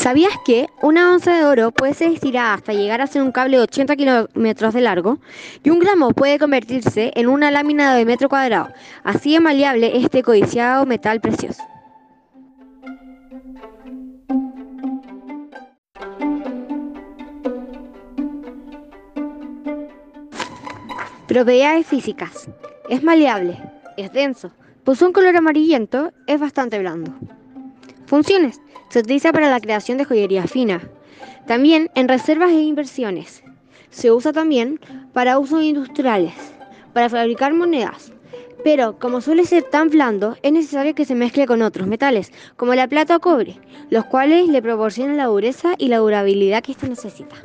¿Sabías que una onza de oro puede ser estirada hasta llegar a ser un cable de 80 kilómetros de largo? Y un gramo puede convertirse en una lámina de metro cuadrado. Así de maleable este codiciado metal precioso. Propiedades físicas. Es maleable, es denso, posee un color amarillento, es bastante blando. Funciones. Se utiliza para la creación de joyería fina. También en reservas e inversiones. Se usa también para usos industriales, para fabricar monedas. Pero como suele ser tan blando, es necesario que se mezcle con otros metales, como la plata o cobre, los cuales le proporcionan la dureza y la durabilidad que éste necesita.